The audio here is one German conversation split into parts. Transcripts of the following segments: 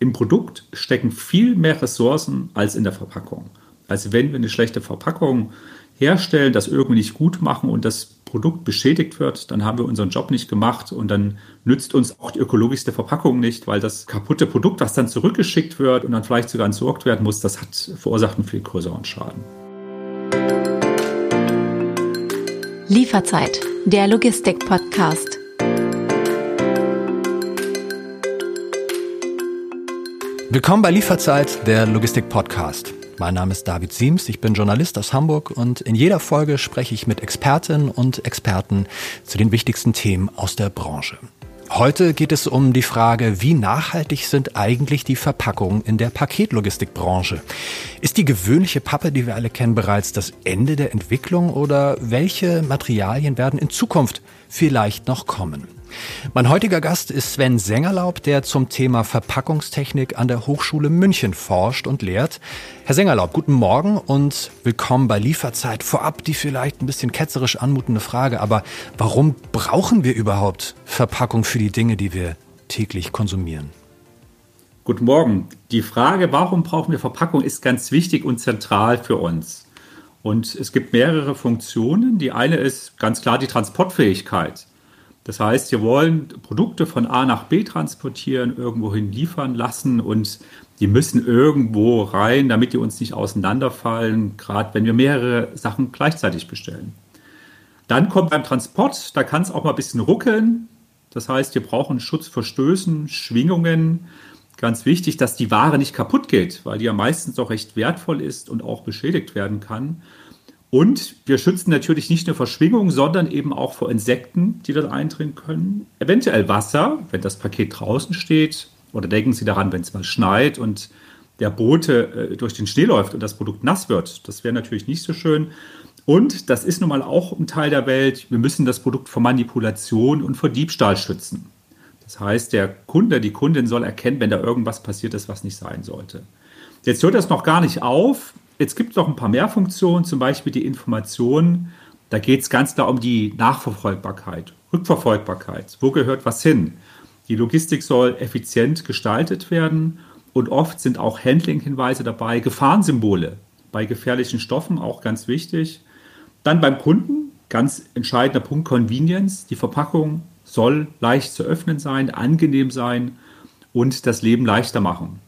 Im Produkt stecken viel mehr Ressourcen als in der Verpackung. Also wenn wir eine schlechte Verpackung herstellen, das irgendwie nicht gut machen und das Produkt beschädigt wird, dann haben wir unseren Job nicht gemacht und dann nützt uns auch die ökologischste Verpackung nicht, weil das kaputte Produkt, das dann zurückgeschickt wird und dann vielleicht sogar entsorgt werden muss, das hat verursacht einen viel größeren Schaden. Lieferzeit, der Logistik-Podcast. Willkommen bei Lieferzeit, der Logistik-Podcast. Mein Name ist David Siems, ich bin Journalist aus Hamburg und in jeder Folge spreche ich mit Expertinnen und Experten zu den wichtigsten Themen aus der Branche. Heute geht es um die Frage, wie nachhaltig sind eigentlich die Verpackungen in der Paketlogistikbranche? Ist die gewöhnliche Pappe, die wir alle kennen, bereits das Ende der Entwicklung oder welche Materialien werden in Zukunft vielleicht noch kommen? Mein heutiger Gast ist Sven Sengerlaub, der zum Thema Verpackungstechnik an der Hochschule München forscht und lehrt. Herr Sengerlaub, guten Morgen und willkommen bei Lieferzeit. Vorab die vielleicht ein bisschen ketzerisch anmutende Frage, aber warum brauchen wir überhaupt Verpackung für die Dinge, die wir täglich konsumieren? Guten Morgen. Die Frage, warum brauchen wir Verpackung, ist ganz wichtig und zentral für uns. Und es gibt mehrere Funktionen. Die eine ist ganz klar die Transportfähigkeit. Das heißt, wir wollen Produkte von A nach B transportieren, irgendwohin liefern lassen und die müssen irgendwo rein, damit die uns nicht auseinanderfallen, gerade wenn wir mehrere Sachen gleichzeitig bestellen. Dann kommt beim Transport, da kann es auch mal ein bisschen ruckeln. Das heißt, wir brauchen Schutz vor Stößen, Schwingungen. Ganz wichtig, dass die Ware nicht kaputt geht, weil die ja meistens auch recht wertvoll ist und auch beschädigt werden kann. Und wir schützen natürlich nicht nur vor Schwingungen, sondern eben auch vor Insekten, die dort eindringen können. Eventuell Wasser, wenn das Paket draußen steht. Oder denken Sie daran, wenn es mal schneit und der Bote äh, durch den Schnee läuft und das Produkt nass wird. Das wäre natürlich nicht so schön. Und das ist nun mal auch ein Teil der Welt. Wir müssen das Produkt vor Manipulation und vor Diebstahl schützen. Das heißt, der Kunde, die Kundin soll erkennen, wenn da irgendwas passiert ist, was nicht sein sollte. Jetzt hört das noch gar nicht auf. Jetzt gibt es noch ein paar mehr Funktionen, zum Beispiel die Information. Da geht es ganz klar um die Nachverfolgbarkeit, Rückverfolgbarkeit. Wo gehört was hin? Die Logistik soll effizient gestaltet werden und oft sind auch Handling-Hinweise dabei, Gefahrensymbole bei gefährlichen Stoffen, auch ganz wichtig. Dann beim Kunden, ganz entscheidender Punkt, Convenience. Die Verpackung soll leicht zu öffnen sein, angenehm sein und das Leben leichter machen.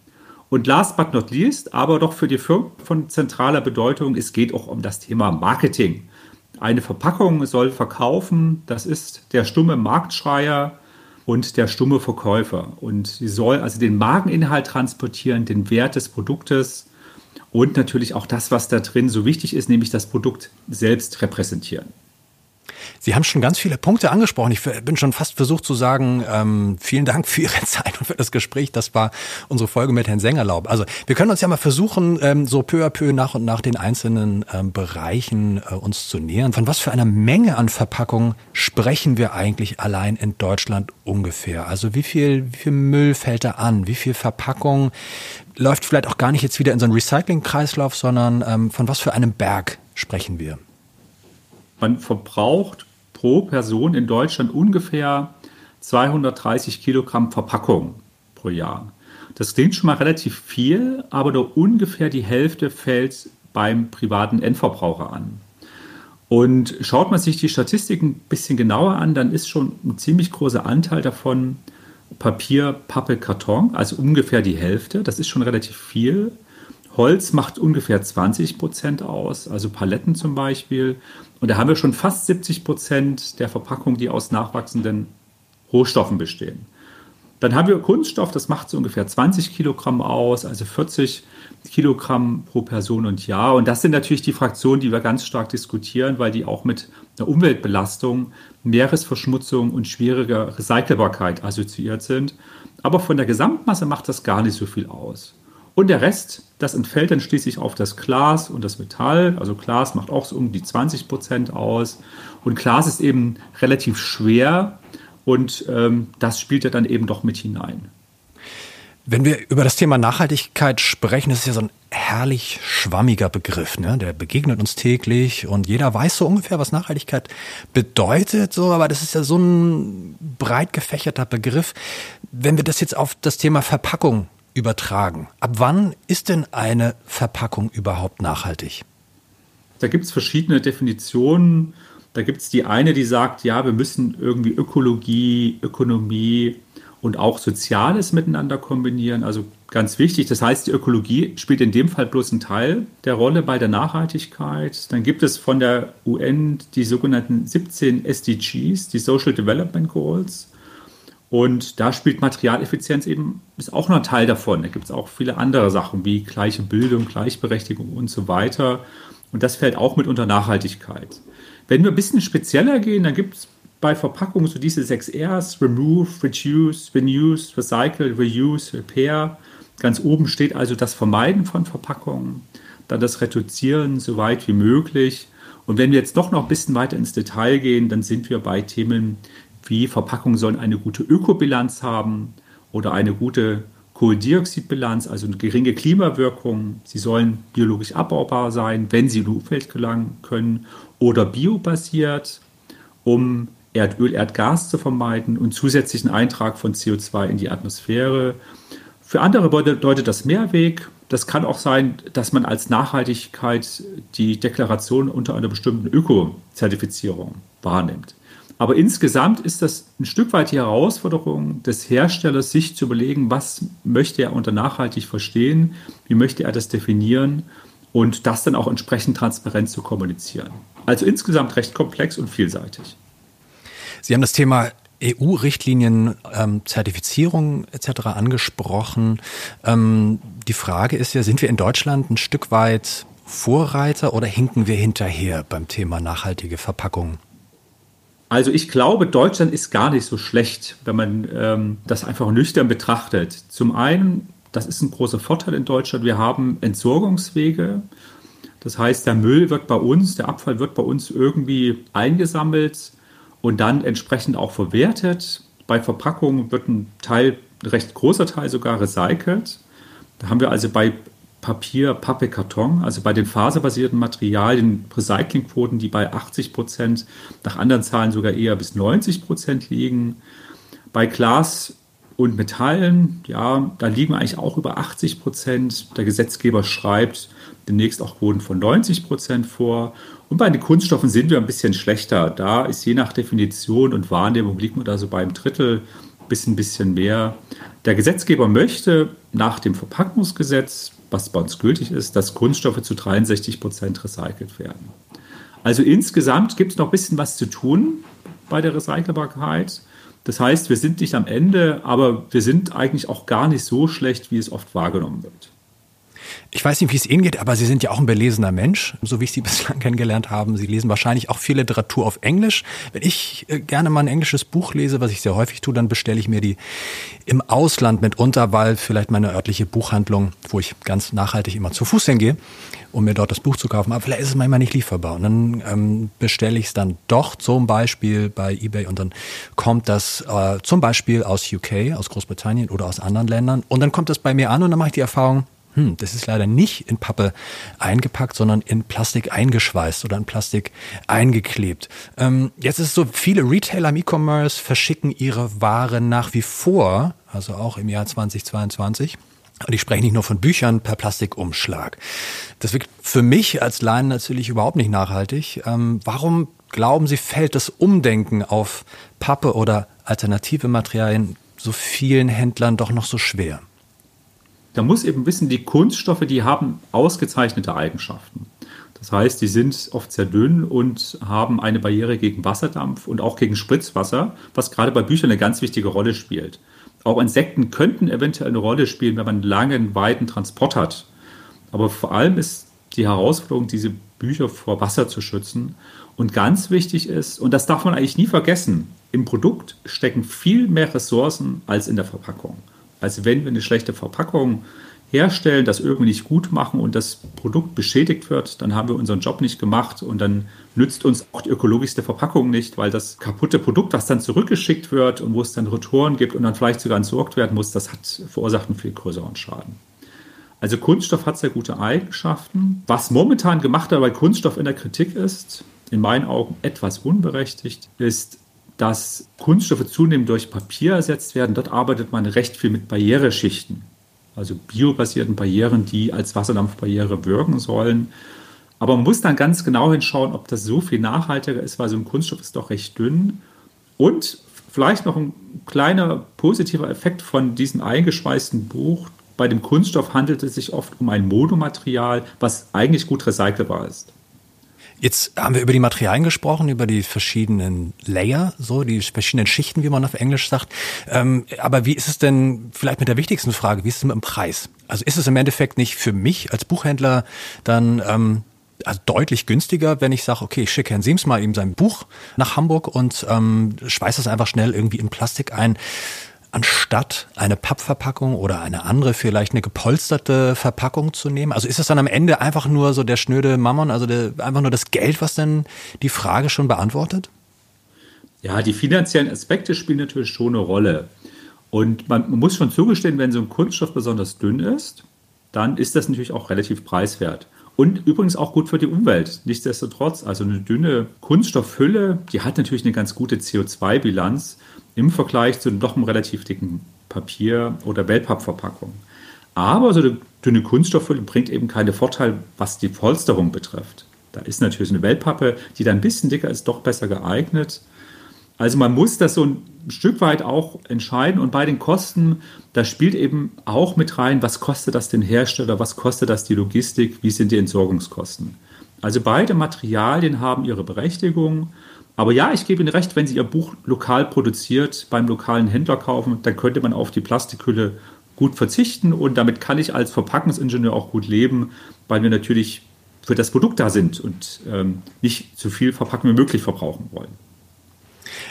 Und last but not least, aber doch für die Firmen von zentraler Bedeutung, es geht auch um das Thema Marketing. Eine Verpackung soll verkaufen, das ist der stumme Marktschreier und der stumme Verkäufer. Und sie soll also den Mageninhalt transportieren, den Wert des Produktes und natürlich auch das, was da drin so wichtig ist, nämlich das Produkt selbst repräsentieren. Sie haben schon ganz viele Punkte angesprochen. Ich bin schon fast versucht zu sagen, ähm, vielen Dank für Ihre Zeit und für das Gespräch. Das war unsere Folge mit Herrn Sängerlaub. Also wir können uns ja mal versuchen, ähm, so peu à peu nach und nach den einzelnen ähm, Bereichen äh, uns zu nähern. Von was für einer Menge an Verpackungen sprechen wir eigentlich allein in Deutschland ungefähr? Also wie viel, wie viel Müll fällt da an? Wie viel Verpackung läuft vielleicht auch gar nicht jetzt wieder in so einen Recycling-Kreislauf, sondern ähm, von was für einem Berg sprechen wir? Man verbraucht pro Person in Deutschland ungefähr 230 Kilogramm Verpackung pro Jahr. Das klingt schon mal relativ viel, aber nur ungefähr die Hälfte fällt beim privaten Endverbraucher an. Und schaut man sich die Statistiken ein bisschen genauer an, dann ist schon ein ziemlich großer Anteil davon Papier, Pappe, Karton, also ungefähr die Hälfte. Das ist schon relativ viel. Holz macht ungefähr 20 Prozent aus, also Paletten zum Beispiel. Und da haben wir schon fast 70 Prozent der Verpackung, die aus nachwachsenden Rohstoffen bestehen. Dann haben wir Kunststoff, das macht so ungefähr 20 Kilogramm aus, also 40 Kilogramm pro Person und Jahr. Und das sind natürlich die Fraktionen, die wir ganz stark diskutieren, weil die auch mit einer Umweltbelastung, Meeresverschmutzung und schwieriger Recycelbarkeit assoziiert sind. Aber von der Gesamtmasse macht das gar nicht so viel aus. Und der Rest, das entfällt dann schließlich auf das Glas und das Metall. Also Glas macht auch so um die 20 Prozent aus. Und Glas ist eben relativ schwer und ähm, das spielt ja dann eben doch mit hinein. Wenn wir über das Thema Nachhaltigkeit sprechen, das ist ja so ein herrlich schwammiger Begriff, ne? Der begegnet uns täglich und jeder weiß so ungefähr, was Nachhaltigkeit bedeutet, so, aber das ist ja so ein breit gefächerter Begriff. Wenn wir das jetzt auf das Thema Verpackung übertragen. Ab wann ist denn eine Verpackung überhaupt nachhaltig? Da gibt es verschiedene Definitionen. Da gibt es die eine, die sagt, ja, wir müssen irgendwie Ökologie, Ökonomie und auch Soziales miteinander kombinieren. Also ganz wichtig. Das heißt, die Ökologie spielt in dem Fall bloß einen Teil der Rolle bei der Nachhaltigkeit. Dann gibt es von der UN die sogenannten 17 SDGs, die Social Development Goals. Und da spielt Materialeffizienz eben, ist auch noch ein Teil davon. Da gibt es auch viele andere Sachen wie gleiche Bildung, Gleichberechtigung und so weiter. Und das fällt auch mit unter Nachhaltigkeit. Wenn wir ein bisschen spezieller gehen, dann gibt es bei Verpackungen so diese sechs Rs, Remove, Reduce, Renew, Recycle, Reuse, Repair. Ganz oben steht also das Vermeiden von Verpackungen, dann das Reduzieren so weit wie möglich. Und wenn wir jetzt doch noch ein bisschen weiter ins Detail gehen, dann sind wir bei Themen wie Verpackungen sollen eine gute Ökobilanz haben oder eine gute Kohlendioxidbilanz, also eine geringe Klimawirkung. Sie sollen biologisch abbaubar sein, wenn sie in die Umwelt gelangen können oder biobasiert, um Erdöl, Erdgas zu vermeiden und zusätzlichen Eintrag von CO2 in die Atmosphäre. Für andere bedeutet das Mehrweg. Das kann auch sein, dass man als Nachhaltigkeit die Deklaration unter einer bestimmten Öko-Zertifizierung wahrnimmt. Aber insgesamt ist das ein Stück weit die Herausforderung des Herstellers, sich zu überlegen, was möchte er unter nachhaltig verstehen, wie möchte er das definieren und das dann auch entsprechend transparent zu kommunizieren. Also insgesamt recht komplex und vielseitig. Sie haben das Thema EU-Richtlinien, ähm, Zertifizierung etc. angesprochen. Ähm, die Frage ist ja, sind wir in Deutschland ein Stück weit Vorreiter oder hinken wir hinterher beim Thema nachhaltige Verpackung? Also ich glaube, Deutschland ist gar nicht so schlecht, wenn man ähm, das einfach nüchtern betrachtet. Zum einen, das ist ein großer Vorteil in Deutschland, wir haben Entsorgungswege. Das heißt, der Müll wird bei uns, der Abfall wird bei uns irgendwie eingesammelt und dann entsprechend auch verwertet. Bei Verpackungen wird ein Teil, ein recht großer Teil sogar recycelt. Da haben wir also bei Papier, Pappe, Karton, also bei den faserbasierten Materialien Recyclingquoten, die bei 80 Prozent, nach anderen Zahlen sogar eher bis 90 Prozent liegen. Bei Glas und Metallen, ja, da liegen wir eigentlich auch über 80 Prozent. Der Gesetzgeber schreibt demnächst auch Quoten von 90 Prozent vor. Und bei den Kunststoffen sind wir ein bisschen schlechter. Da ist je nach Definition und Wahrnehmung liegt man da so beim Drittel bis ein bisschen mehr. Der Gesetzgeber möchte nach dem Verpackungsgesetz was bei uns gültig ist, dass Kunststoffe zu 63 Prozent recycelt werden. Also insgesamt gibt es noch ein bisschen was zu tun bei der Recycelbarkeit. Das heißt, wir sind nicht am Ende, aber wir sind eigentlich auch gar nicht so schlecht, wie es oft wahrgenommen wird. Ich weiß nicht, wie es Ihnen geht, aber Sie sind ja auch ein belesener Mensch, so wie ich Sie bislang kennengelernt habe. Sie lesen wahrscheinlich auch viel Literatur auf Englisch. Wenn ich äh, gerne mal ein englisches Buch lese, was ich sehr häufig tue, dann bestelle ich mir die im Ausland mitunter, weil vielleicht meine örtliche Buchhandlung, wo ich ganz nachhaltig immer zu Fuß hingehe, um mir dort das Buch zu kaufen, aber vielleicht ist es manchmal nicht lieferbar. Und dann ähm, bestelle ich es dann doch zum Beispiel bei eBay und dann kommt das äh, zum Beispiel aus UK, aus Großbritannien oder aus anderen Ländern. Und dann kommt das bei mir an und dann mache ich die Erfahrung, hm, das ist leider nicht in Pappe eingepackt, sondern in Plastik eingeschweißt oder in Plastik eingeklebt. Ähm, jetzt ist es so, viele Retailer im E-Commerce verschicken ihre Ware nach wie vor, also auch im Jahr 2022. Und ich spreche nicht nur von Büchern per Plastikumschlag. Das wirkt für mich als Laien natürlich überhaupt nicht nachhaltig. Ähm, warum glauben Sie, fällt das Umdenken auf Pappe oder alternative Materialien so vielen Händlern doch noch so schwer? Da muss eben wissen, die Kunststoffe, die haben ausgezeichnete Eigenschaften. Das heißt, die sind oft sehr dünn und haben eine Barriere gegen Wasserdampf und auch gegen Spritzwasser, was gerade bei Büchern eine ganz wichtige Rolle spielt. Auch Insekten könnten eventuell eine Rolle spielen, wenn man einen langen, weiten Transport hat. Aber vor allem ist die Herausforderung, diese Bücher vor Wasser zu schützen. Und ganz wichtig ist, und das darf man eigentlich nie vergessen, im Produkt stecken viel mehr Ressourcen als in der Verpackung. Also wenn wir eine schlechte Verpackung herstellen, das irgendwie nicht gut machen und das Produkt beschädigt wird, dann haben wir unseren Job nicht gemacht und dann nützt uns auch die ökologischste Verpackung nicht, weil das kaputte Produkt, das dann zurückgeschickt wird und wo es dann Retouren gibt und dann vielleicht sogar entsorgt werden muss, das hat verursacht einen viel größeren Schaden. Also Kunststoff hat sehr gute Eigenschaften. Was momentan gemacht wird bei Kunststoff in der Kritik ist, in meinen Augen etwas unberechtigt, ist dass Kunststoffe zunehmend durch Papier ersetzt werden. Dort arbeitet man recht viel mit Barriereschichten. also biobasierten Barrieren, die als Wasserdampfbarriere wirken sollen. Aber man muss dann ganz genau hinschauen, ob das so viel nachhaltiger ist, weil so ein Kunststoff ist doch recht dünn. Und vielleicht noch ein kleiner positiver Effekt von diesem eingeschweißten Buch. Bei dem Kunststoff handelt es sich oft um ein Monomaterial, was eigentlich gut recycelbar ist. Jetzt haben wir über die Materialien gesprochen, über die verschiedenen Layer, so die verschiedenen Schichten, wie man auf Englisch sagt. Ähm, aber wie ist es denn vielleicht mit der wichtigsten Frage? Wie ist es mit dem Preis? Also ist es im Endeffekt nicht für mich als Buchhändler dann ähm, also deutlich günstiger, wenn ich sage, okay, ich schicke Herrn Siems mal eben sein Buch nach Hamburg und ähm, schweiße es einfach schnell irgendwie in Plastik ein anstatt eine Pappverpackung oder eine andere, vielleicht eine gepolsterte Verpackung zu nehmen? Also ist es dann am Ende einfach nur so der schnöde Mammon, also der, einfach nur das Geld, was denn die Frage schon beantwortet? Ja, die finanziellen Aspekte spielen natürlich schon eine Rolle. Und man, man muss schon zugestehen, wenn so ein Kunststoff besonders dünn ist, dann ist das natürlich auch relativ preiswert. Und übrigens auch gut für die Umwelt. Nichtsdestotrotz, also eine dünne Kunststoffhülle, die hat natürlich eine ganz gute CO2-Bilanz im Vergleich zu doch einem relativ dicken Papier- oder Wellpappverpackung. Aber so eine dünne Kunststoffhülle bringt eben keine Vorteile, was die Polsterung betrifft. Da ist natürlich eine Wellpappe, die dann ein bisschen dicker ist, doch besser geeignet. Also man muss das so ein Stück weit auch entscheiden und bei den Kosten, da spielt eben auch mit rein, was kostet das den Hersteller, was kostet das die Logistik, wie sind die Entsorgungskosten. Also beide Materialien haben ihre Berechtigung aber ja, ich gebe Ihnen recht, wenn Sie Ihr Buch lokal produziert beim lokalen Händler kaufen, dann könnte man auf die Plastikhülle gut verzichten und damit kann ich als Verpackungsingenieur auch gut leben, weil wir natürlich für das Produkt da sind und ähm, nicht so viel Verpackung wie möglich verbrauchen wollen.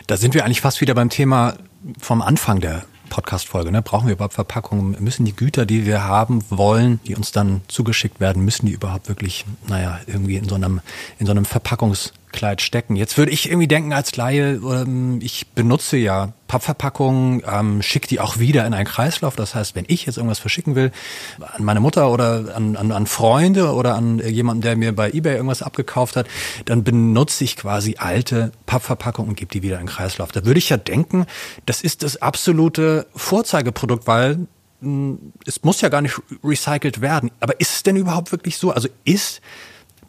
Da sind wir eigentlich fast wieder beim Thema vom Anfang der Podcast-Folge. Ne? Brauchen wir überhaupt Verpackungen? Müssen die Güter, die wir haben wollen, die uns dann zugeschickt werden, müssen die überhaupt wirklich, naja, irgendwie in so einem, in so einem Verpackungs- Kleid stecken. Jetzt würde ich irgendwie denken als Laie, ähm, ich benutze ja Pappverpackungen, ähm, schicke die auch wieder in einen Kreislauf. Das heißt, wenn ich jetzt irgendwas verschicken will, an meine Mutter oder an, an, an Freunde oder an jemanden, der mir bei eBay irgendwas abgekauft hat, dann benutze ich quasi alte Pappverpackungen und gebe die wieder in den Kreislauf. Da würde ich ja denken, das ist das absolute Vorzeigeprodukt, weil hm, es muss ja gar nicht recycelt werden. Aber ist es denn überhaupt wirklich so? Also ist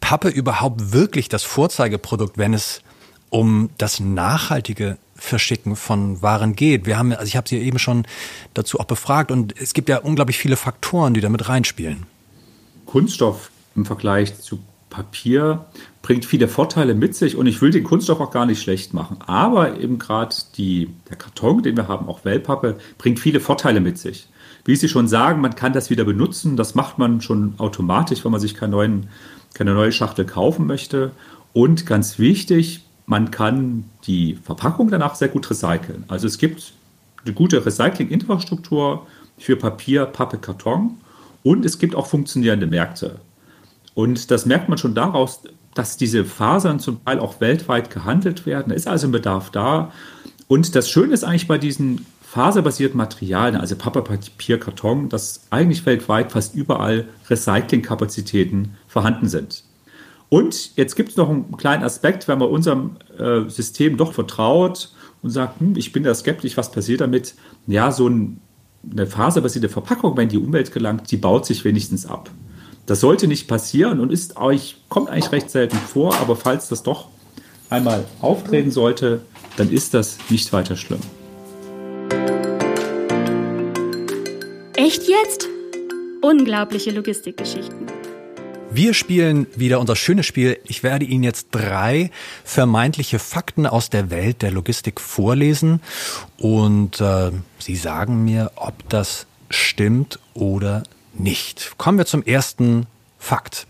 Pappe überhaupt wirklich das Vorzeigeprodukt, wenn es um das nachhaltige Verschicken von Waren geht? Wir haben, also ich habe Sie eben schon dazu auch befragt und es gibt ja unglaublich viele Faktoren, die damit reinspielen. Kunststoff im Vergleich zu Papier bringt viele Vorteile mit sich und ich will den Kunststoff auch gar nicht schlecht machen. Aber eben gerade der Karton, den wir haben, auch Wellpappe, bringt viele Vorteile mit sich. Wie Sie schon sagen, man kann das wieder benutzen. Das macht man schon automatisch, wenn man sich keinen neuen keine neue Schachtel kaufen möchte. Und ganz wichtig, man kann die Verpackung danach sehr gut recyceln. Also es gibt eine gute Recycling-Infrastruktur für Papier, Pappe, Karton und es gibt auch funktionierende Märkte. Und das merkt man schon daraus, dass diese Fasern zum Teil auch weltweit gehandelt werden. Da ist also ein Bedarf da. Und das Schöne ist eigentlich bei diesen faserbasierten Materialien, also Pappe, Papier, Karton, dass eigentlich weltweit fast überall Recyclingkapazitäten vorhanden sind. Und jetzt gibt es noch einen kleinen Aspekt, wenn man unserem äh, System doch vertraut und sagt, hm, ich bin da skeptisch, was passiert damit? Ja, so ein, eine faserbasierte Verpackung, wenn die Umwelt gelangt, die baut sich wenigstens ab. Das sollte nicht passieren und ist euch, kommt eigentlich recht selten vor, aber falls das doch einmal auftreten sollte, dann ist das nicht weiter schlimm. Echt jetzt? Unglaubliche Logistikgeschichten. Wir spielen wieder unser schönes Spiel. Ich werde Ihnen jetzt drei vermeintliche Fakten aus der Welt der Logistik vorlesen und äh, Sie sagen mir, ob das stimmt oder nicht. Kommen wir zum ersten Fakt.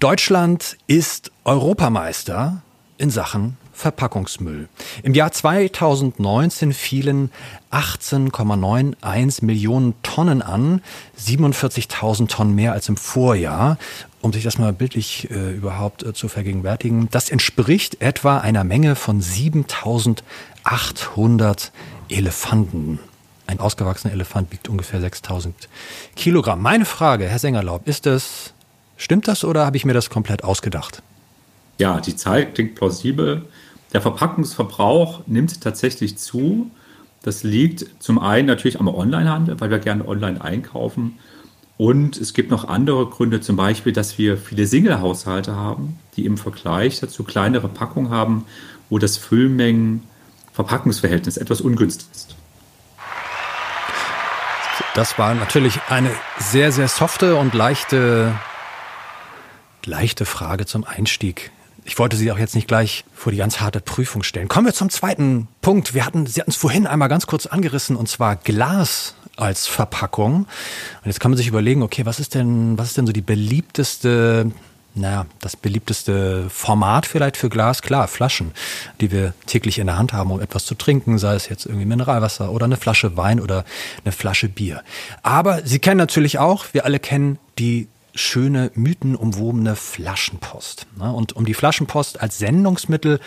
Deutschland ist Europameister in Sachen Verpackungsmüll. Im Jahr 2019 fielen 18,91 Millionen Tonnen an, 47.000 Tonnen mehr als im Vorjahr. Um sich das mal bildlich äh, überhaupt äh, zu vergegenwärtigen, das entspricht etwa einer Menge von 7.800 Elefanten. Ein ausgewachsener Elefant wiegt ungefähr 6000 Kilogramm. Meine Frage, Herr Sengerlaub, ist das, stimmt das oder habe ich mir das komplett ausgedacht? Ja, die Zahl klingt plausibel. Der Verpackungsverbrauch nimmt tatsächlich zu. Das liegt zum einen natürlich am Onlinehandel, weil wir gerne online einkaufen. Und es gibt noch andere Gründe, zum Beispiel, dass wir viele Single-Haushalte haben, die im Vergleich dazu kleinere Packungen haben, wo das Füllmengen-Verpackungsverhältnis etwas ungünstig ist. Das war natürlich eine sehr, sehr softe und leichte, leichte Frage zum Einstieg. Ich wollte Sie auch jetzt nicht gleich vor die ganz harte Prüfung stellen. Kommen wir zum zweiten Punkt. Wir hatten, Sie hatten es vorhin einmal ganz kurz angerissen, und zwar Glas als Verpackung. Und jetzt kann man sich überlegen, okay, was ist denn, was ist denn so die beliebteste naja, das beliebteste Format vielleicht für Glas, klar, Flaschen, die wir täglich in der Hand haben, um etwas zu trinken, sei es jetzt irgendwie Mineralwasser oder eine Flasche Wein oder eine Flasche Bier. Aber Sie kennen natürlich auch, wir alle kennen die schöne, mythenumwobene Flaschenpost. Und um die Flaschenpost als Sendungsmittel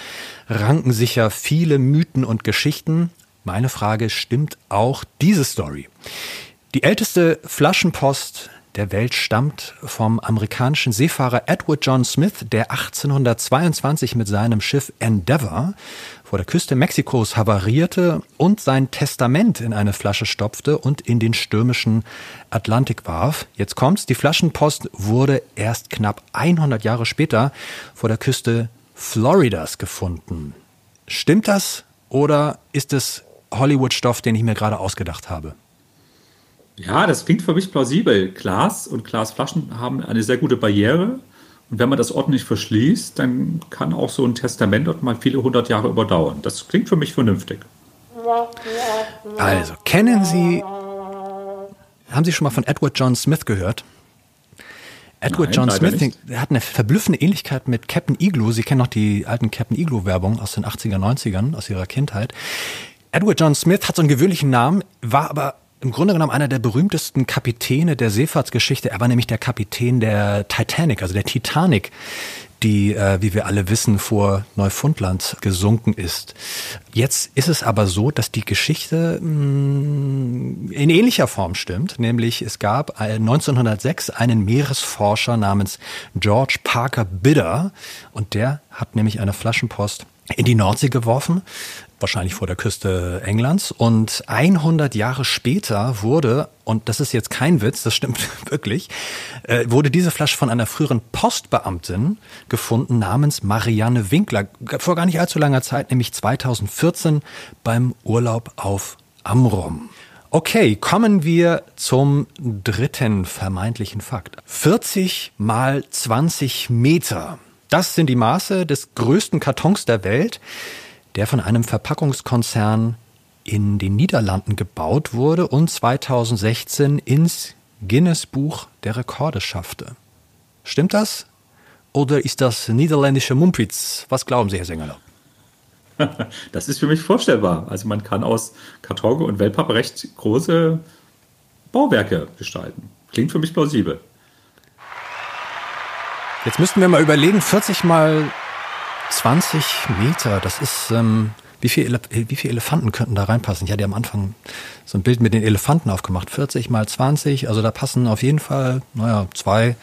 ranken sich ja viele Mythen und Geschichten. Meine Frage, stimmt auch diese Story? Die älteste Flaschenpost der Welt stammt vom amerikanischen Seefahrer Edward John Smith, der 1822 mit seinem Schiff Endeavour vor der Küste Mexikos havarierte und sein Testament in eine Flasche stopfte und in den stürmischen Atlantik warf. Jetzt kommt's, die Flaschenpost wurde erst knapp 100 Jahre später vor der Küste Floridas gefunden. Stimmt das oder ist es Hollywood-Stoff, den ich mir gerade ausgedacht habe? Ja, das klingt für mich plausibel. Glas und Glasflaschen haben eine sehr gute Barriere und wenn man das ordentlich verschließt, dann kann auch so ein Testament dort mal viele hundert Jahre überdauern. Das klingt für mich vernünftig. Also, kennen Sie, haben Sie schon mal von Edward John Smith gehört? Edward Nein, John Smith nicht. hat eine verblüffende Ähnlichkeit mit Captain Igloo. Sie kennen noch die alten Captain Igloo-Werbung aus den 80er, 90ern, aus ihrer Kindheit. Edward John Smith hat so einen gewöhnlichen Namen, war aber im Grunde genommen einer der berühmtesten Kapitäne der Seefahrtsgeschichte. Er war nämlich der Kapitän der Titanic, also der Titanic, die, äh, wie wir alle wissen, vor Neufundland gesunken ist. Jetzt ist es aber so, dass die Geschichte mh, mm, in ähnlicher Form stimmt, nämlich es gab 1906 einen Meeresforscher namens George Parker Bidder und der hat nämlich eine Flaschenpost in die Nordsee geworfen wahrscheinlich vor der Küste Englands. Und 100 Jahre später wurde, und das ist jetzt kein Witz, das stimmt wirklich, äh, wurde diese Flasche von einer früheren Postbeamtin gefunden namens Marianne Winkler. Vor gar nicht allzu langer Zeit, nämlich 2014 beim Urlaub auf Amrum. Okay, kommen wir zum dritten vermeintlichen Fakt. 40 mal 20 Meter. Das sind die Maße des größten Kartons der Welt der von einem Verpackungskonzern in den Niederlanden gebaut wurde und 2016 ins Guinness Buch der Rekorde schaffte. Stimmt das? Oder ist das niederländische Mumpitz? Was glauben Sie, Herr Sengerler? Das ist für mich vorstellbar. Also man kann aus Karton und Wellpappe recht große Bauwerke gestalten. Klingt für mich plausibel. Jetzt müssten wir mal überlegen, 40 mal 20 Meter, das ist, ähm, wie viele wie viel Elefanten könnten da reinpassen? Ich hatte ja am Anfang so ein Bild mit den Elefanten aufgemacht. 40 mal 20, also da passen auf jeden Fall, naja, zwei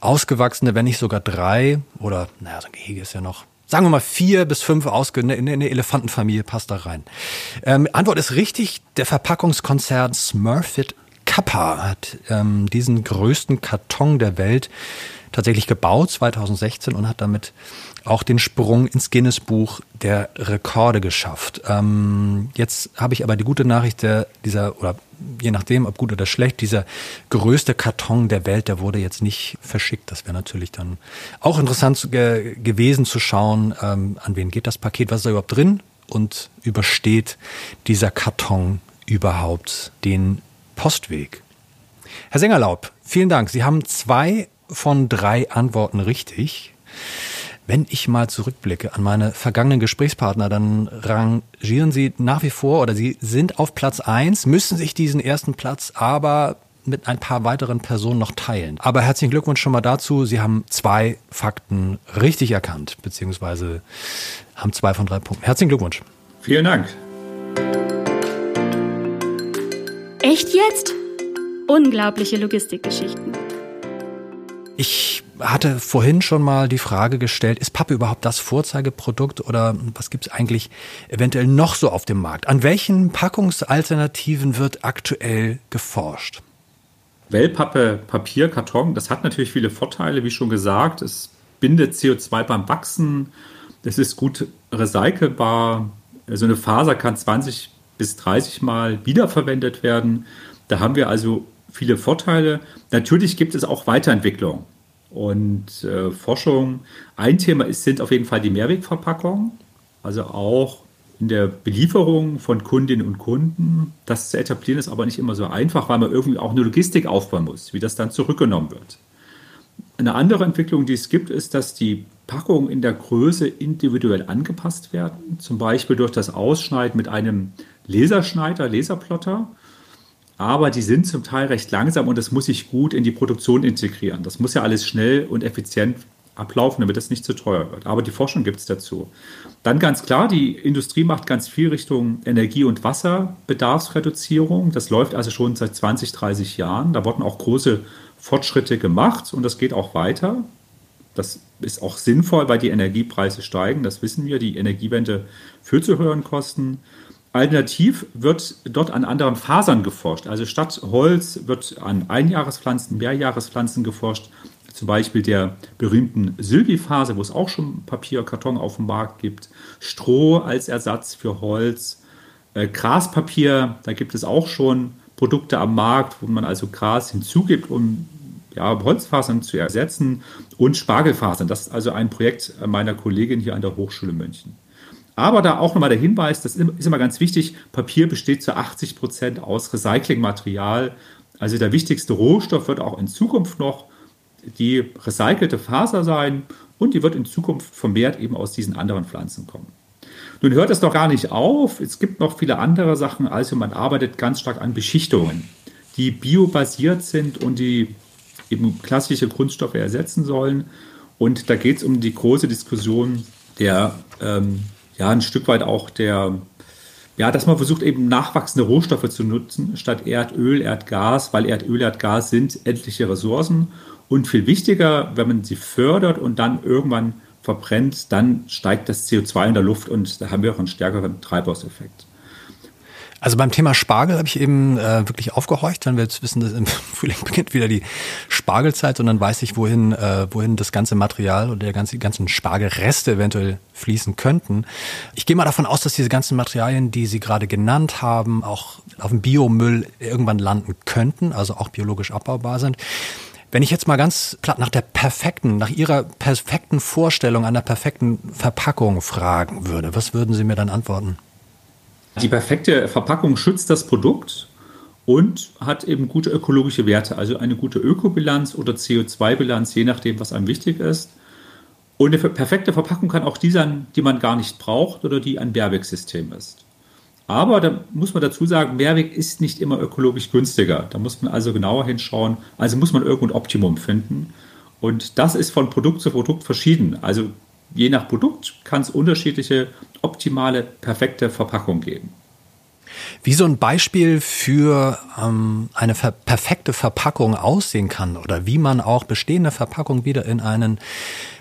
ausgewachsene, wenn nicht sogar drei oder, naja, so ein Gehege ist ja noch sagen wir mal vier bis fünf ausge eine, eine Elefantenfamilie passt da rein. Ähm, Antwort ist richtig. Der Verpackungskonzern Smurfit Kappa hat ähm, diesen größten Karton der Welt tatsächlich gebaut 2016 und hat damit auch den Sprung ins Guinness-Buch der Rekorde geschafft. Ähm, jetzt habe ich aber die gute Nachricht, der, dieser, oder je nachdem, ob gut oder schlecht, dieser größte Karton der Welt, der wurde jetzt nicht verschickt. Das wäre natürlich dann auch interessant zu, ge gewesen zu schauen, ähm, an wen geht das Paket, was ist da überhaupt drin und übersteht dieser Karton überhaupt den Postweg. Herr Sengerlaub, vielen Dank. Sie haben zwei von drei Antworten richtig. Wenn ich mal zurückblicke an meine vergangenen Gesprächspartner, dann rangieren sie nach wie vor oder sie sind auf Platz eins, müssen sich diesen ersten Platz aber mit ein paar weiteren Personen noch teilen. Aber herzlichen Glückwunsch schon mal dazu. Sie haben zwei Fakten richtig erkannt, beziehungsweise haben zwei von drei Punkten. Herzlichen Glückwunsch. Vielen Dank. Echt jetzt? Unglaubliche Logistikgeschichten. Ich hatte vorhin schon mal die Frage gestellt, ist Pappe überhaupt das Vorzeigeprodukt oder was gibt es eigentlich eventuell noch so auf dem Markt? An welchen Packungsalternativen wird aktuell geforscht? Wellpappe, Papier, Karton, das hat natürlich viele Vorteile, wie schon gesagt. Es bindet CO2 beim Wachsen, es ist gut recycelbar. So eine Faser kann 20 bis 30 Mal wiederverwendet werden. Da haben wir also viele Vorteile. Natürlich gibt es auch Weiterentwicklung und äh, Forschung. Ein Thema ist, sind auf jeden Fall die Mehrwegverpackungen, also auch in der Belieferung von Kundinnen und Kunden. Das zu etablieren ist aber nicht immer so einfach, weil man irgendwie auch eine Logistik aufbauen muss, wie das dann zurückgenommen wird. Eine andere Entwicklung, die es gibt, ist, dass die Packungen in der Größe individuell angepasst werden, zum Beispiel durch das Ausschneiden mit einem Laserschneider, Laserplotter aber die sind zum Teil recht langsam und das muss sich gut in die Produktion integrieren. Das muss ja alles schnell und effizient ablaufen, damit das nicht zu teuer wird. Aber die Forschung gibt es dazu. Dann ganz klar, die Industrie macht ganz viel Richtung Energie- und Wasserbedarfsreduzierung. Das läuft also schon seit 20, 30 Jahren. Da wurden auch große Fortschritte gemacht und das geht auch weiter. Das ist auch sinnvoll, weil die Energiepreise steigen. Das wissen wir. Die Energiewende führt zu höheren Kosten. Alternativ wird dort an anderen Fasern geforscht. Also statt Holz wird an Einjahrespflanzen, Mehrjahrespflanzen geforscht. Zum Beispiel der berühmten Sylvifaser, wo es auch schon Papier, Karton auf dem Markt gibt. Stroh als Ersatz für Holz. Äh, Graspapier, da gibt es auch schon Produkte am Markt, wo man also Gras hinzugibt, um ja, Holzfasern zu ersetzen. Und Spargelfasern. Das ist also ein Projekt meiner Kollegin hier an der Hochschule München. Aber da auch nochmal der Hinweis, das ist immer ganz wichtig, Papier besteht zu 80 Prozent aus Recyclingmaterial. Also der wichtigste Rohstoff wird auch in Zukunft noch die recycelte Faser sein und die wird in Zukunft vermehrt eben aus diesen anderen Pflanzen kommen. Nun hört es doch gar nicht auf. Es gibt noch viele andere Sachen. Also man arbeitet ganz stark an Beschichtungen, die biobasiert sind und die eben klassische Kunststoffe ersetzen sollen. Und da geht es um die große Diskussion der ähm, ja ein Stück weit auch der, ja, dass man versucht eben nachwachsende Rohstoffe zu nutzen statt Erdöl, Erdgas, weil Erdöl, Erdgas sind endliche Ressourcen und viel wichtiger, wenn man sie fördert und dann irgendwann verbrennt, dann steigt das CO2 in der Luft und da haben wir auch einen stärkeren Treibhauseffekt. Also beim Thema Spargel habe ich eben äh, wirklich aufgehorcht, wenn wir jetzt wissen, dass im Frühling beginnt wieder die Spargelzeit und dann weiß ich, wohin, äh, wohin das ganze Material oder der ganze, die ganzen Spargelreste eventuell fließen könnten. Ich gehe mal davon aus, dass diese ganzen Materialien, die Sie gerade genannt haben, auch auf dem Biomüll irgendwann landen könnten, also auch biologisch abbaubar sind. Wenn ich jetzt mal ganz platt nach der perfekten, nach Ihrer perfekten Vorstellung einer perfekten Verpackung fragen würde, was würden Sie mir dann antworten? Die perfekte Verpackung schützt das Produkt und hat eben gute ökologische Werte, also eine gute Ökobilanz oder CO2-Bilanz, je nachdem, was einem wichtig ist. Und eine perfekte Verpackung kann auch die sein, die man gar nicht braucht oder die ein Mehrwegsystem ist. Aber da muss man dazu sagen, Mehrweg ist nicht immer ökologisch günstiger. Da muss man also genauer hinschauen. Also muss man irgendwo ein Optimum finden. Und das ist von Produkt zu Produkt verschieden. Also je nach Produkt kann es unterschiedliche optimale, perfekte Verpackung geben. Wie so ein Beispiel für ähm, eine ver perfekte Verpackung aussehen kann oder wie man auch bestehende Verpackungen wieder in einen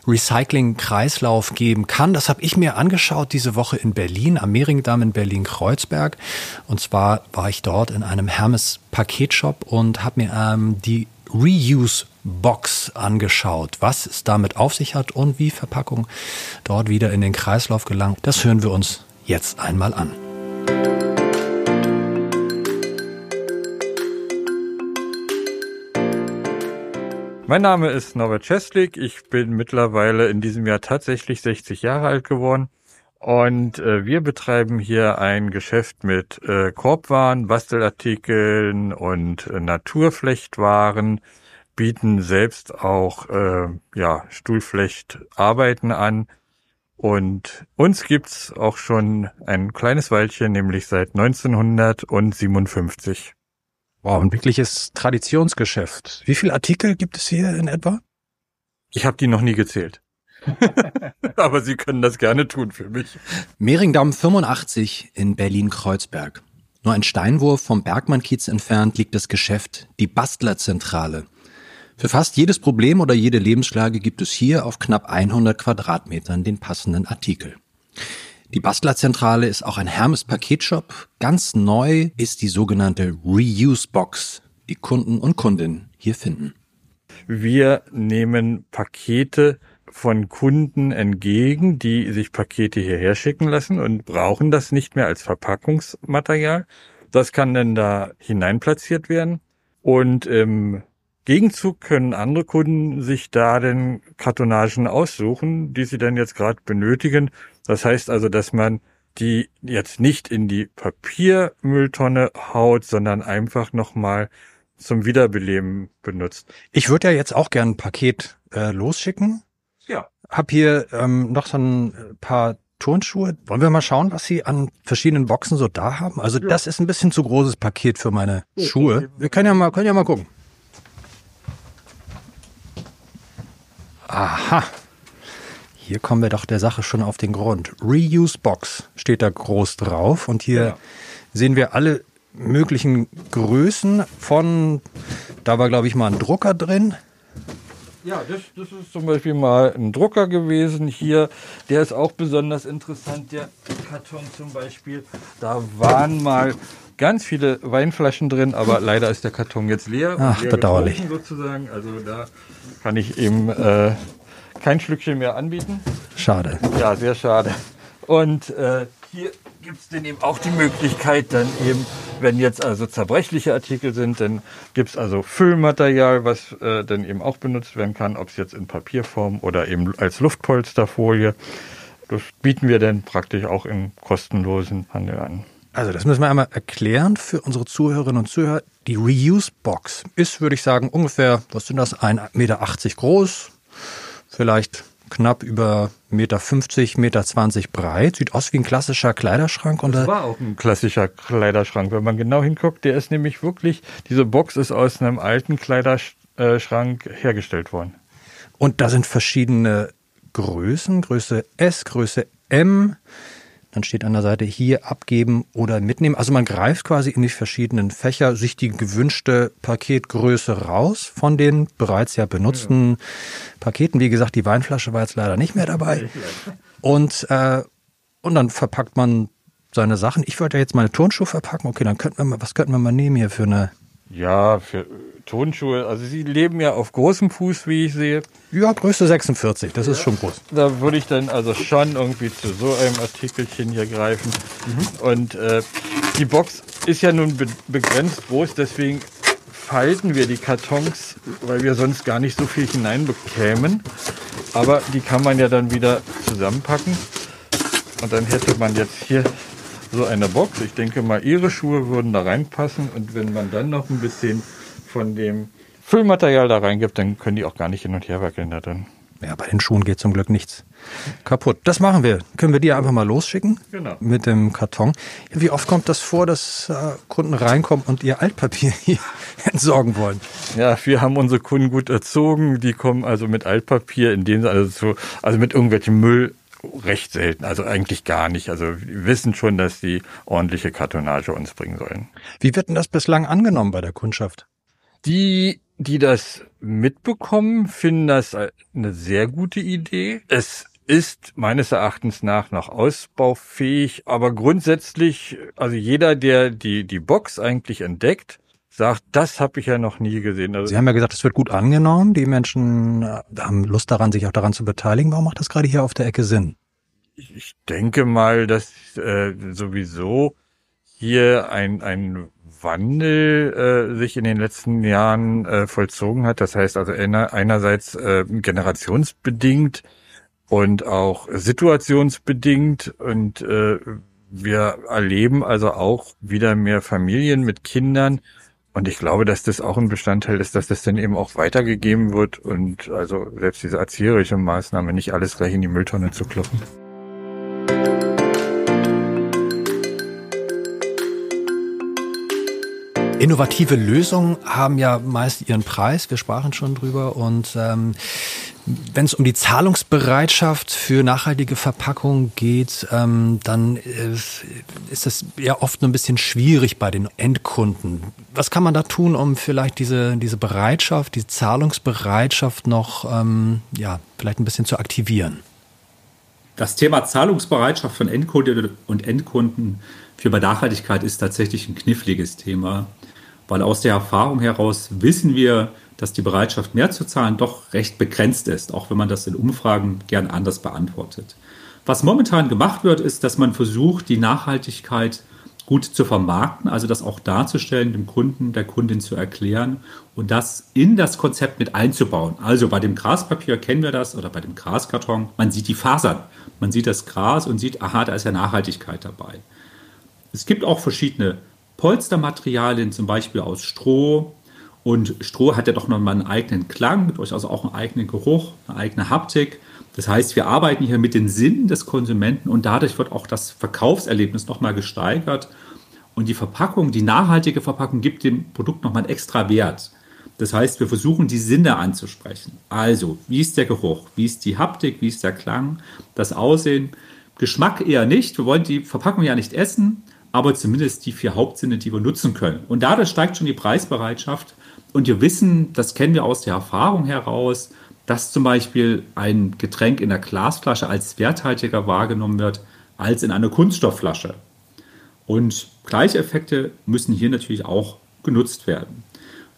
Recycling-Kreislauf geben kann, das habe ich mir angeschaut diese Woche in Berlin, am Mehringdamm in Berlin-Kreuzberg. Und zwar war ich dort in einem Hermes-Paketshop und habe mir ähm, die Reuse Box angeschaut, was es damit auf sich hat und wie Verpackung dort wieder in den Kreislauf gelangt. Das hören wir uns jetzt einmal an. Mein Name ist Norbert Cheslik. Ich bin mittlerweile in diesem Jahr tatsächlich 60 Jahre alt geworden. Und äh, wir betreiben hier ein Geschäft mit äh, Korbwaren, Bastelartikeln und äh, Naturflechtwaren bieten selbst auch äh, ja, Stuhlflechtarbeiten an. Und uns gibt's auch schon ein kleines Weilchen, nämlich seit 1957. Wow, ein wirkliches Traditionsgeschäft. Wie viele Artikel gibt es hier in etwa? Ich habe die noch nie gezählt. Aber Sie können das gerne tun für mich. Mehringdamm 85 in Berlin-Kreuzberg. Nur ein Steinwurf vom Bergmann-Kiez entfernt liegt das Geschäft Die Bastlerzentrale. Für fast jedes Problem oder jede Lebenslage gibt es hier auf knapp 100 Quadratmetern den passenden Artikel. Die Bastlerzentrale ist auch ein Hermes Paketshop. Ganz neu ist die sogenannte Reuse Box, die Kunden und Kundinnen hier finden. Wir nehmen Pakete von Kunden entgegen, die sich Pakete hierher schicken lassen und brauchen das nicht mehr als Verpackungsmaterial. Das kann dann da hineinplatziert werden. Und im Gegenzug können andere Kunden sich da den Kartonagen aussuchen, die sie dann jetzt gerade benötigen. Das heißt also, dass man die jetzt nicht in die Papiermülltonne haut, sondern einfach nochmal zum Wiederbeleben benutzt. Ich würde ja jetzt auch gern ein Paket äh, losschicken. Ja. Hab hier ähm, noch so ein paar Turnschuhe. Wollen wir mal schauen, was Sie an verschiedenen Boxen so da haben? Also Ja. das ist ein bisschen zu großes Paket für meine Schuhe. Wir können ja mal, können ja mal gucken. Aha. Hier kommen wir doch der Sache schon auf den Grund. Reuse Box steht da groß drauf und hier Ja. sehen wir alle möglichen Größen von, da war glaube ich mal ein Drucker drin. Ja, das, das ist zum Beispiel mal ein Drucker gewesen hier. Der ist auch besonders interessant, der Karton zum Beispiel. Da waren mal ganz viele Weinflaschen drin, aber leider ist der Karton jetzt leer. Ach, leer bedauerlich. Sozusagen. Also da kann ich eben äh, kein Schlückchen mehr anbieten. Schade. Ja, sehr schade. Und äh, hier gibt es dann eben auch die Möglichkeit, dann eben, wenn jetzt also zerbrechliche Artikel sind, dann gibt es also Füllmaterial, was äh, dann eben auch benutzt werden kann, ob es jetzt in Papierform oder eben als Luftpolsterfolie. Das bieten wir dann praktisch auch im kostenlosen Handel an. Also das müssen wir einmal erklären für unsere Zuhörerinnen und Zuhörer. Die Reuse Box ist, würde ich sagen, ungefähr, was sind das, 1,80 Meter groß, vielleicht knapp über 1,50 Meter, 1,20 Meter breit. Sieht aus wie ein klassischer Kleiderschrank. Und Das da, war auch ein klassischer Kleiderschrank. Wenn man genau hinguckt, der ist nämlich wirklich, diese Box ist aus einem alten Kleiderschrank hergestellt worden. und da sind verschiedene Größen, Größe S, Größe M. Dann steht an der Seite hier abgeben oder mitnehmen. Also man greift quasi in die verschiedenen Fächer sich die gewünschte Paketgröße raus von den bereits ja benutzten Paketen. Wie gesagt, die Weinflasche war jetzt leider nicht mehr dabei. Und, äh, und dann verpackt man seine Sachen. Ich wollte ja jetzt meine Turnschuhe verpacken. Okay, dann könnten wir mal, was könnten wir mal nehmen hier für eine, Ja, für Tonschuhe. Also Sie leben ja auf großem Fuß, wie ich sehe. ja, Größe 46. Das ist schon groß. Da würde ich dann also schon irgendwie zu so einem Artikelchen hier greifen. Und äh, die Box ist ja nun be begrenzt groß, deswegen falten wir die Kartons, weil wir sonst gar nicht so viel hineinbekämen. Aber die kann man ja dann wieder zusammenpacken. Und dann hätte man jetzt hier so eine Box. Ich denke mal, Ihre Schuhe würden da reinpassen. Und wenn man dann noch ein bisschen von dem Füllmaterial da reingibt, dann können die auch gar nicht hin und her wackeln da drin. Ja, bei den Schuhen geht zum Glück nichts kaputt. Das machen wir. Können wir die einfach mal losschicken? Genau. Mit dem Karton. Wie oft kommt das vor, dass äh, Kunden reinkommen und ihr Altpapier hier entsorgen wollen? Ja, wir haben unsere Kunden gut erzogen. Die kommen also mit Altpapier, in dem also so, also mit irgendwelchem Müll recht selten, also eigentlich gar nicht. Also wir wissen schon, dass die ordentliche Kartonage uns bringen sollen. Wie wird denn das bislang angenommen bei der Kundschaft? Die, die das mitbekommen, finden das eine sehr gute Idee. Es ist meines Erachtens nach noch ausbaufähig, aber grundsätzlich, also jeder, der die, die Box eigentlich entdeckt, sagt, das habe ich ja noch nie gesehen. Also Sie haben ja gesagt, es wird gut angenommen. Die Menschen äh, haben Lust daran, sich auch daran zu beteiligen. Warum macht das gerade hier auf der Ecke Sinn? ich denke mal, dass äh, sowieso hier ein, ein Wandel äh, sich in den letzten Jahren äh, vollzogen hat. Das heißt also einer, einerseits äh, generationsbedingt und auch situationsbedingt und äh, wir erleben also auch wieder mehr Familien mit Kindern und ich glaube, dass das auch ein Bestandteil ist, dass das dann eben auch weitergegeben wird und also selbst diese erzieherische Maßnahme nicht alles gleich in die Mülltonne zu kloppen. Innovative Lösungen haben ja meist ihren Preis. Wir sprachen schon drüber und ähm, Wenn es um die Zahlungsbereitschaft für nachhaltige Verpackungen geht, ähm, dann äh, ist das ja oft nur ein bisschen schwierig bei den Endkunden. Was kann man da tun, um vielleicht diese, diese Bereitschaft, diese Zahlungsbereitschaft noch ähm, ja, vielleicht ein bisschen zu aktivieren? Das Thema Zahlungsbereitschaft von Endkundinnen und Endkunden für Nachhaltigkeit ist tatsächlich ein kniffliges Thema, weil aus der Erfahrung heraus wissen wir, dass die Bereitschaft mehr zu zahlen doch recht begrenzt ist, auch wenn man das in Umfragen gern anders beantwortet. Was momentan gemacht wird, ist, dass man versucht, die Nachhaltigkeit gut zu vermarkten, also das auch darzustellen, dem Kunden, der Kundin zu erklären und das in das Konzept mit einzubauen. Also bei dem Graspapier kennen wir das oder bei dem Graskarton, man sieht die Fasern, man sieht das Gras und sieht, aha, da ist ja Nachhaltigkeit dabei. Es gibt auch verschiedene Polstermaterialien, zum Beispiel aus Stroh. Und Stroh hat ja doch nochmal einen eigenen Klang, durchaus auch einen eigenen Geruch, eine eigene Haptik. Das heißt, wir arbeiten hier mit den Sinnen des Konsumenten und dadurch wird auch das Verkaufserlebnis nochmal gesteigert. Und die Verpackung, die nachhaltige Verpackung gibt dem Produkt nochmal einen extra Wert. Das heißt, wir versuchen die Sinne anzusprechen. Also, wie ist der Geruch? Wie ist die Haptik? Wie ist der Klang? Das Aussehen? Geschmack eher nicht. Wir wollen die Verpackung ja nicht essen, aber zumindest die vier Hauptsinne, die wir nutzen können. Und dadurch steigt schon die Preisbereitschaft. Und wir wissen, das kennen wir aus der Erfahrung heraus, dass zum Beispiel ein Getränk in der Glasflasche als werthaltiger wahrgenommen wird als in einer Kunststoffflasche. Und gleiche Effekte müssen hier natürlich auch genutzt werden.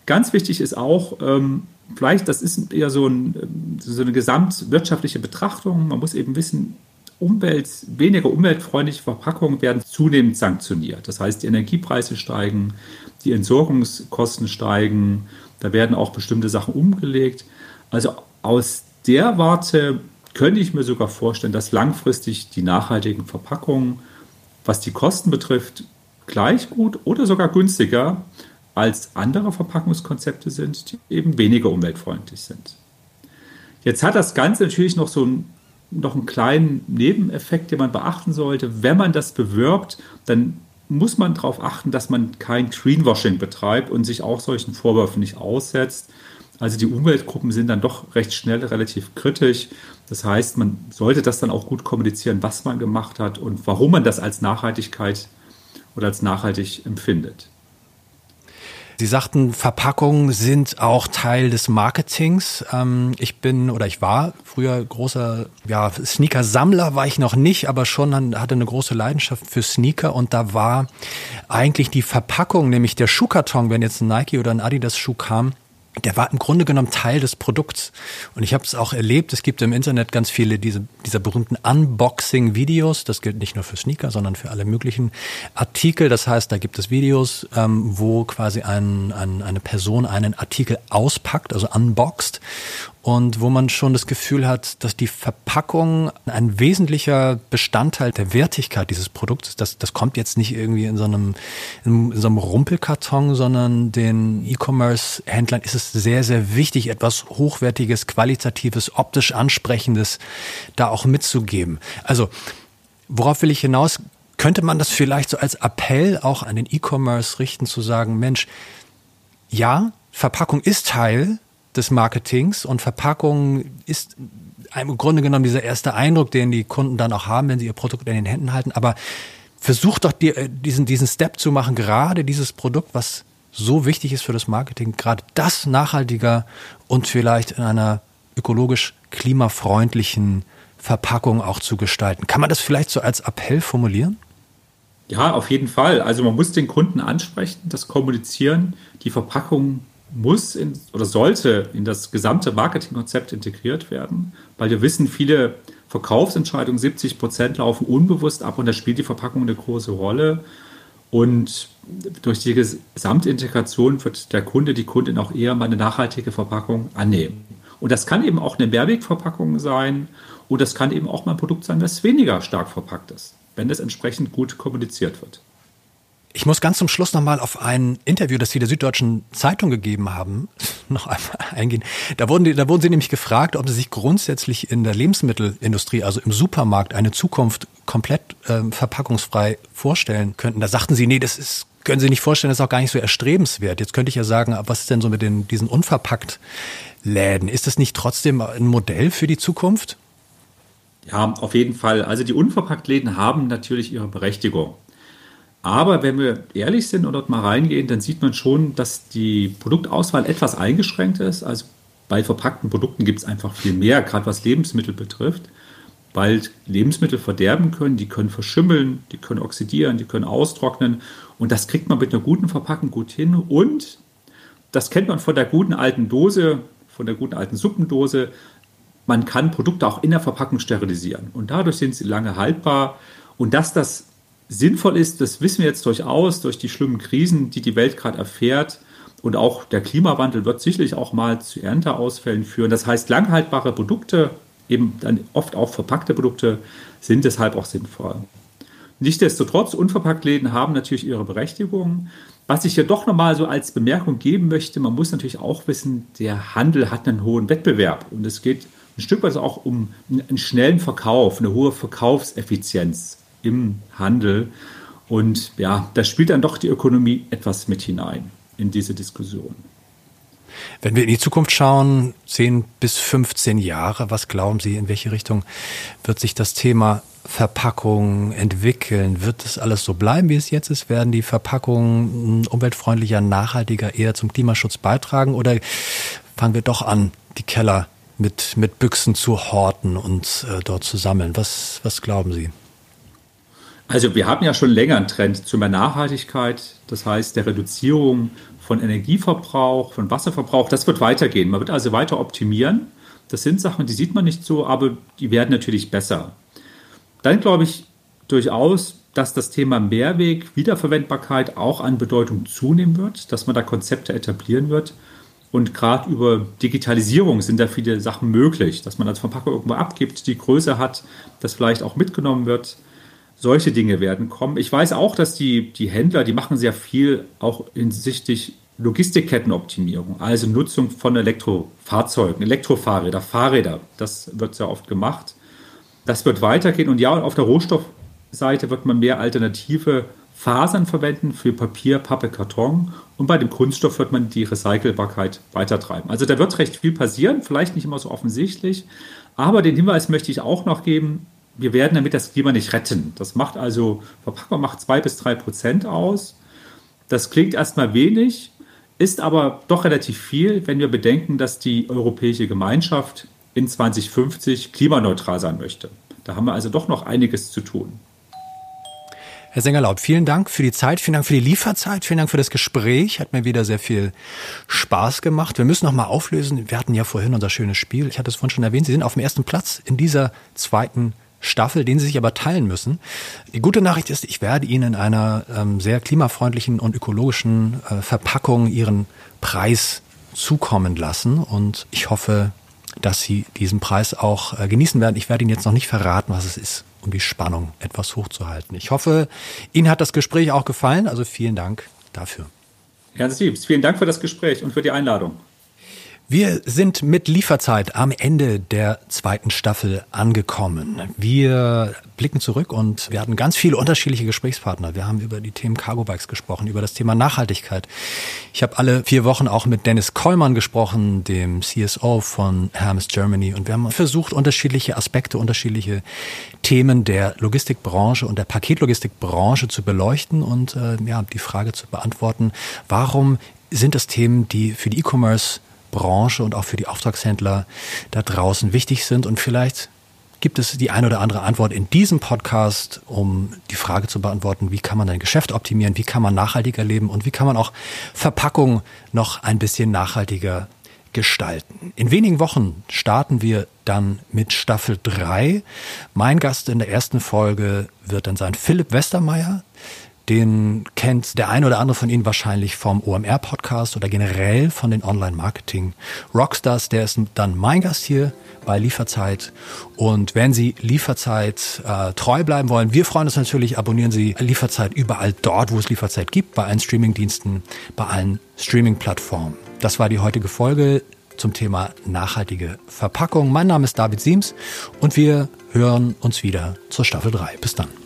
Ganz wichtig ist auch, ähm, vielleicht, das ist eher so, ein, so eine gesamtwirtschaftliche Betrachtung. Man muss eben wissen, Umwelt, weniger umweltfreundliche Verpackungen werden zunehmend sanktioniert. Das heißt, die Energiepreise steigen, die Entsorgungskosten steigen, da werden auch bestimmte Sachen umgelegt. Also aus der Warte könnte ich mir sogar vorstellen, dass langfristig die nachhaltigen Verpackungen, was die Kosten betrifft, gleich gut oder sogar günstiger als andere Verpackungskonzepte sind, die eben weniger umweltfreundlich sind. Jetzt hat das Ganze natürlich noch so einen, noch einen kleinen Nebeneffekt, den man beachten sollte. Wenn man das bewirbt, dann muss man darauf achten, dass man kein Greenwashing betreibt und sich auch solchen Vorwürfen nicht aussetzt. Also die Umweltgruppen sind dann doch recht schnell relativ kritisch. Das heißt, man sollte das dann auch gut kommunizieren, was man gemacht hat und warum man das als Nachhaltigkeit oder als nachhaltig empfindet. Sie sagten, Verpackungen sind auch Teil des Marketings. Ähm, ich bin oder ich war früher großer ja, Sneaker-Sammler, war ich noch nicht, aber schon hatte eine große Leidenschaft für Sneaker und da war eigentlich die Verpackung, nämlich der Schuhkarton, wenn jetzt ein Nike oder ein Adidas Schuh kam, der war im Grunde genommen Teil des Produkts. Und ich habe es auch erlebt, es gibt im Internet ganz viele diese, dieser berühmten Unboxing-Videos. Das gilt nicht nur für Sneaker, sondern für alle möglichen Artikel. Das heißt, da gibt es Videos, ähm, wo quasi ein, ein, eine Person einen Artikel auspackt, also unboxt und wo man schon das Gefühl hat, dass die Verpackung ein wesentlicher Bestandteil der Wertigkeit dieses Produkts ist. Das, das kommt jetzt nicht irgendwie in so einem, in so einem Rumpelkarton, sondern den E-Commerce-Händlern ist es sehr, sehr wichtig, etwas Hochwertiges, Qualitatives, optisch Ansprechendes da auch mitzugeben. Also, worauf will ich hinaus? Könnte man das vielleicht so als Appell auch an den E-Commerce richten, zu sagen, Mensch, ja, Verpackung ist Teil des Marketings und Verpackung ist im Grunde genommen dieser erste Eindruck, den die Kunden dann auch haben, wenn sie ihr Produkt in den Händen halten. Aber versucht doch die, äh, diesen, diesen Step zu machen, gerade dieses Produkt, was so wichtig ist für das Marketing, gerade das nachhaltiger und vielleicht in einer ökologisch klimafreundlichen Verpackung auch zu gestalten. Kann man das vielleicht so als Appell formulieren? Ja, auf jeden Fall. Also man muss den Kunden ansprechen, das kommunizieren, die Verpackung muss in, oder sollte in das gesamte Marketingkonzept integriert werden, weil wir wissen, viele Verkaufsentscheidungen, 70 Prozent laufen unbewusst ab und da spielt die Verpackung eine große Rolle. Und durch die Gesamtintegration wird der Kunde, die Kundin auch eher mal eine nachhaltige Verpackung annehmen. Und das kann eben auch eine Mehrwegverpackung sein und das kann eben auch mal ein Produkt sein, das weniger stark verpackt ist, wenn das entsprechend gut kommuniziert wird. Ich muss ganz zum Schluss nochmal auf ein Interview, das Sie der Süddeutschen Zeitung gegeben haben, noch einmal eingehen. Da wurden, da wurden Sie nämlich gefragt, ob Sie sich grundsätzlich in der Lebensmittelindustrie, also im Supermarkt, eine Zukunft komplett äh, verpackungsfrei vorstellen könnten. Da sagten Sie, nee, das ist können Sie nicht vorstellen, das ist auch gar nicht so erstrebenswert. Jetzt könnte ich ja sagen, was ist denn so mit den, diesen unverpackt Läden? Ist das nicht trotzdem ein Modell für die Zukunft? Ja, auf jeden Fall. Also die Unverpacktläden haben natürlich ihre Berechtigung. Aber wenn wir ehrlich sind und dort mal reingehen, dann sieht man schon, dass die Produktauswahl etwas eingeschränkt ist. Also bei verpackten Produkten gibt es einfach viel mehr, gerade was Lebensmittel betrifft, weil Lebensmittel verderben können, die können verschimmeln, die können oxidieren, die können austrocknen. Und das kriegt man mit einer guten Verpackung gut hin. Und das kennt man von der guten alten Dose, von der guten alten Suppendose man kann Produkte auch in der Verpackung sterilisieren und dadurch sind sie lange haltbar. Und dass das sinnvoll ist, das wissen wir jetzt durchaus durch die schlimmen Krisen, die die Welt gerade erfährt. Und auch der Klimawandel wird sicherlich auch mal zu Ernteausfällen führen. Das heißt, langhaltbare Produkte, eben dann oft auch verpackte Produkte, sind deshalb auch sinnvoll. Nichtsdestotrotz, Unverpacktläden haben natürlich ihre Berechtigung. Was ich hier doch nochmal so als Bemerkung geben möchte, man muss natürlich auch wissen, der Handel hat einen hohen Wettbewerb und es geht ein Stück weit auch um einen schnellen Verkauf, eine hohe Verkaufseffizienz im Handel. Und ja, da spielt dann doch die Ökonomie etwas mit hinein in diese Diskussion. Wenn wir in die Zukunft schauen, 10 bis 15 Jahre, was glauben Sie, in welche Richtung wird sich das Thema Verpackung entwickeln? Wird das alles so bleiben, wie es jetzt ist? Werden die Verpackungen umweltfreundlicher, nachhaltiger eher zum Klimaschutz beitragen? Oder fangen wir doch an, die Keller mit, mit Büchsen zu horten und äh, dort zu sammeln. Was, was glauben Sie? Also wir haben ja schon länger einen Trend zu mehr Nachhaltigkeit, das heißt der Reduzierung von Energieverbrauch, von Wasserverbrauch. Das wird weitergehen. Man wird also weiter optimieren. Das sind Sachen, die sieht man nicht so, aber die werden natürlich besser. Dann glaube ich durchaus, dass das Thema Mehrweg, Wiederverwendbarkeit auch an Bedeutung zunehmen wird, dass man da Konzepte etablieren wird. Und gerade über Digitalisierung sind da viele Sachen möglich, dass man als Verpackung irgendwo abgibt, die Größe hat, das vielleicht auch mitgenommen wird. Solche Dinge werden kommen. Ich weiß auch, dass die, die Händler, die machen sehr viel auch hinsichtlich Logistikkettenoptimierung, also Nutzung von Elektrofahrzeugen, Elektrofahrräder, Fahrräder. Das wird sehr oft gemacht. Das wird weitergehen. Und ja, auf der Rohstoffseite wird man mehr alternative Fasern verwenden für Papier, Pappe, Karton und bei dem Kunststoff wird man die Recycelbarkeit weitertreiben. Also da wird recht viel passieren, vielleicht nicht immer so offensichtlich, aber den Hinweis möchte ich auch noch geben, wir werden damit das Klima nicht retten. Das macht also, Verpackung macht zwei bis drei Prozent aus. Das klingt erstmal wenig, ist aber doch relativ viel, wenn wir bedenken, dass die Europäische Gemeinschaft in 2050 klimaneutral sein möchte. Da haben wir also doch noch einiges zu tun. Herr Sengerlaub, vielen Dank für die Zeit, vielen Dank für die Lieferzeit, vielen Dank für das Gespräch. Hat mir wieder sehr viel Spaß gemacht. Wir müssen noch mal auflösen. Wir hatten ja vorhin unser schönes Spiel. Ich hatte es vorhin schon erwähnt. Sie sind auf dem ersten Platz in dieser zweiten Staffel, den Sie sich aber teilen müssen. Die gute Nachricht ist, ich werde Ihnen in einer ähm, sehr klimafreundlichen und ökologischen äh, Verpackung Ihren Preis zukommen lassen. Und ich hoffe, dass Sie diesen Preis auch äh, genießen werden. Ich werde Ihnen jetzt noch nicht verraten, was es ist um die Spannung etwas hochzuhalten. Ich hoffe, Ihnen hat das Gespräch auch gefallen. Also vielen Dank dafür. Ganz lieb. Vielen Dank für das Gespräch und für die Einladung. Wir sind mit Lieferzeit am Ende der zweiten Staffel angekommen. Wir blicken zurück und wir hatten ganz viele unterschiedliche Gesprächspartner. Wir haben über die Themen Cargo Bikes gesprochen, über das Thema Nachhaltigkeit. Ich habe alle vier Wochen auch mit Dennis Kollmann gesprochen, dem CSO von Hermes Germany. Und wir haben versucht, unterschiedliche Aspekte, unterschiedliche Themen der Logistikbranche und der Paketlogistikbranche zu beleuchten und äh, ja, die Frage zu beantworten, warum sind das Themen, die für die E-Commerce Branche und auch für die Auftragshändler da draußen wichtig sind. Und vielleicht gibt es die eine oder andere Antwort in diesem Podcast, um die Frage zu beantworten, wie kann man ein Geschäft optimieren, wie kann man nachhaltiger leben und wie kann man auch Verpackung noch ein bisschen nachhaltiger gestalten. In wenigen Wochen starten wir dann mit Staffel 3. Mein Gast in der ersten Folge wird dann sein Philipp Westermeier. Den kennt der eine oder andere von Ihnen wahrscheinlich vom OMR-Podcast oder generell von den Online-Marketing-Rockstars. Der ist dann mein Gast hier bei Lieferzeit. Und wenn Sie Lieferzeit äh, treu bleiben wollen, wir freuen uns natürlich, abonnieren Sie Lieferzeit überall dort, wo es Lieferzeit gibt, bei allen Streamingdiensten, bei allen Streaming-Plattformen. Das war die heutige Folge zum Thema nachhaltige Verpackung. Mein Name ist David Siems und wir hören uns wieder zur Staffel 3. Bis dann.